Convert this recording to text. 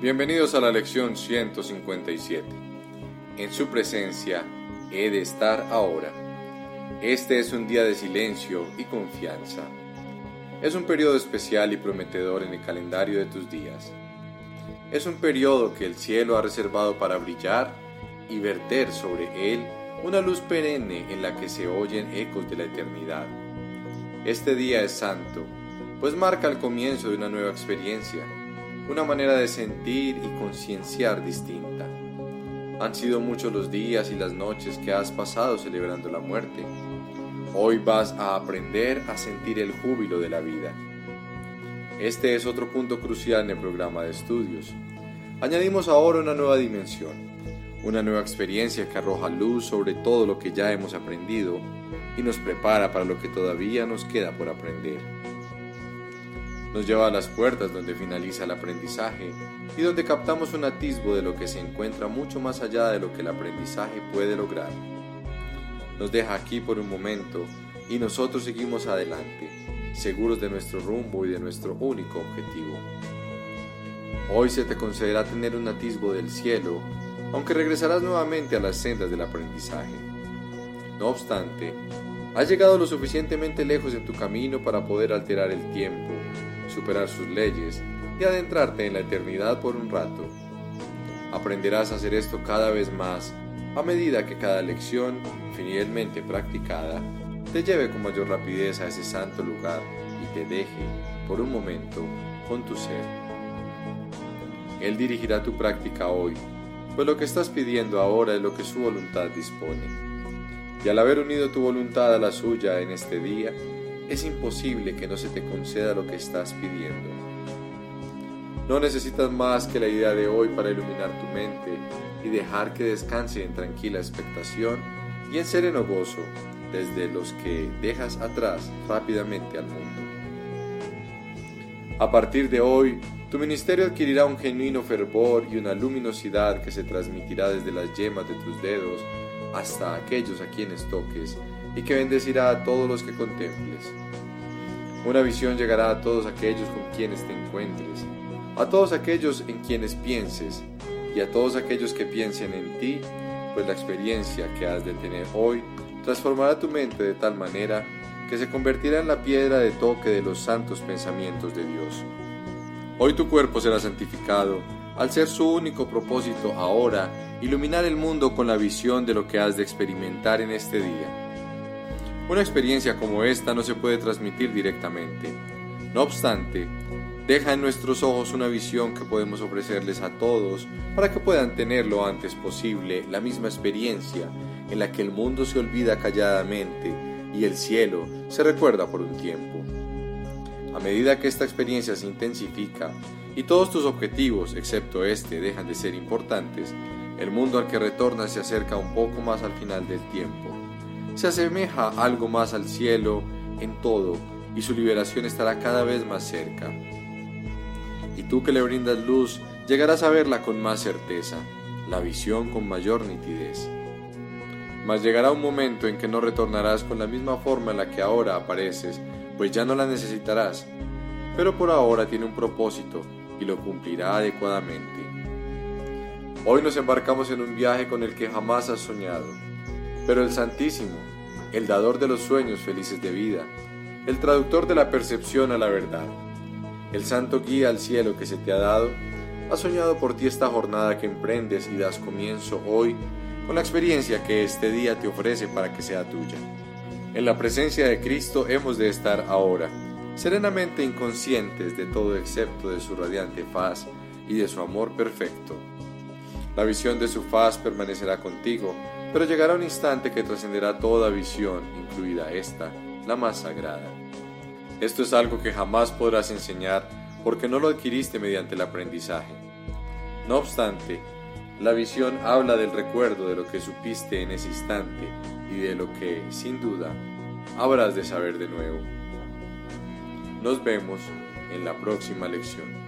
Bienvenidos a la lección 157. En su presencia he de estar ahora. Este es un día de silencio y confianza. Es un periodo especial y prometedor en el calendario de tus días. Es un periodo que el cielo ha reservado para brillar y verter sobre él una luz perenne en la que se oyen ecos de la eternidad. Este día es santo, pues marca el comienzo de una nueva experiencia una manera de sentir y concienciar distinta. Han sido muchos los días y las noches que has pasado celebrando la muerte. Hoy vas a aprender a sentir el júbilo de la vida. Este es otro punto crucial en el programa de estudios. Añadimos ahora una nueva dimensión, una nueva experiencia que arroja luz sobre todo lo que ya hemos aprendido y nos prepara para lo que todavía nos queda por aprender nos lleva a las puertas donde finaliza el aprendizaje y donde captamos un atisbo de lo que se encuentra mucho más allá de lo que el aprendizaje puede lograr. Nos deja aquí por un momento y nosotros seguimos adelante, seguros de nuestro rumbo y de nuestro único objetivo. Hoy se te concederá tener un atisbo del cielo, aunque regresarás nuevamente a las sendas del aprendizaje. No obstante, has llegado lo suficientemente lejos en tu camino para poder alterar el tiempo superar sus leyes y adentrarte en la eternidad por un rato. Aprenderás a hacer esto cada vez más a medida que cada lección, fielmente practicada, te lleve con mayor rapidez a ese santo lugar y te deje, por un momento, con tu ser. Él dirigirá tu práctica hoy, pues lo que estás pidiendo ahora es lo que su voluntad dispone. Y al haber unido tu voluntad a la suya en este día, es imposible que no se te conceda lo que estás pidiendo. No necesitas más que la idea de hoy para iluminar tu mente y dejar que descanse en tranquila expectación y en sereno gozo desde los que dejas atrás rápidamente al mundo. A partir de hoy, tu ministerio adquirirá un genuino fervor y una luminosidad que se transmitirá desde las yemas de tus dedos hasta aquellos a quienes toques y que bendecirá a todos los que contemples. Una visión llegará a todos aquellos con quienes te encuentres, a todos aquellos en quienes pienses y a todos aquellos que piensen en ti, pues la experiencia que has de tener hoy transformará tu mente de tal manera que se convertirá en la piedra de toque de los santos pensamientos de Dios. Hoy tu cuerpo será santificado al ser su único propósito ahora iluminar el mundo con la visión de lo que has de experimentar en este día. Una experiencia como esta no se puede transmitir directamente. No obstante, deja en nuestros ojos una visión que podemos ofrecerles a todos para que puedan tener lo antes posible la misma experiencia en la que el mundo se olvida calladamente y el cielo se recuerda por un tiempo. A medida que esta experiencia se intensifica y todos tus objetivos, excepto este, dejan de ser importantes, el mundo al que retornas se acerca un poco más al final del tiempo se asemeja algo más al cielo en todo y su liberación estará cada vez más cerca. Y tú que le brindas luz, llegarás a verla con más certeza, la visión con mayor nitidez. Mas llegará un momento en que no retornarás con la misma forma en la que ahora apareces, pues ya no la necesitarás, pero por ahora tiene un propósito y lo cumplirá adecuadamente. Hoy nos embarcamos en un viaje con el que jamás has soñado pero el Santísimo, el dador de los sueños felices de vida, el traductor de la percepción a la verdad, el santo guía al cielo que se te ha dado, ha soñado por ti esta jornada que emprendes y das comienzo hoy con la experiencia que este día te ofrece para que sea tuya. En la presencia de Cristo hemos de estar ahora, serenamente inconscientes de todo excepto de su radiante faz y de su amor perfecto. La visión de su faz permanecerá contigo pero llegará un instante que trascenderá toda visión, incluida esta, la más sagrada. Esto es algo que jamás podrás enseñar porque no lo adquiriste mediante el aprendizaje. No obstante, la visión habla del recuerdo de lo que supiste en ese instante y de lo que, sin duda, habrás de saber de nuevo. Nos vemos en la próxima lección.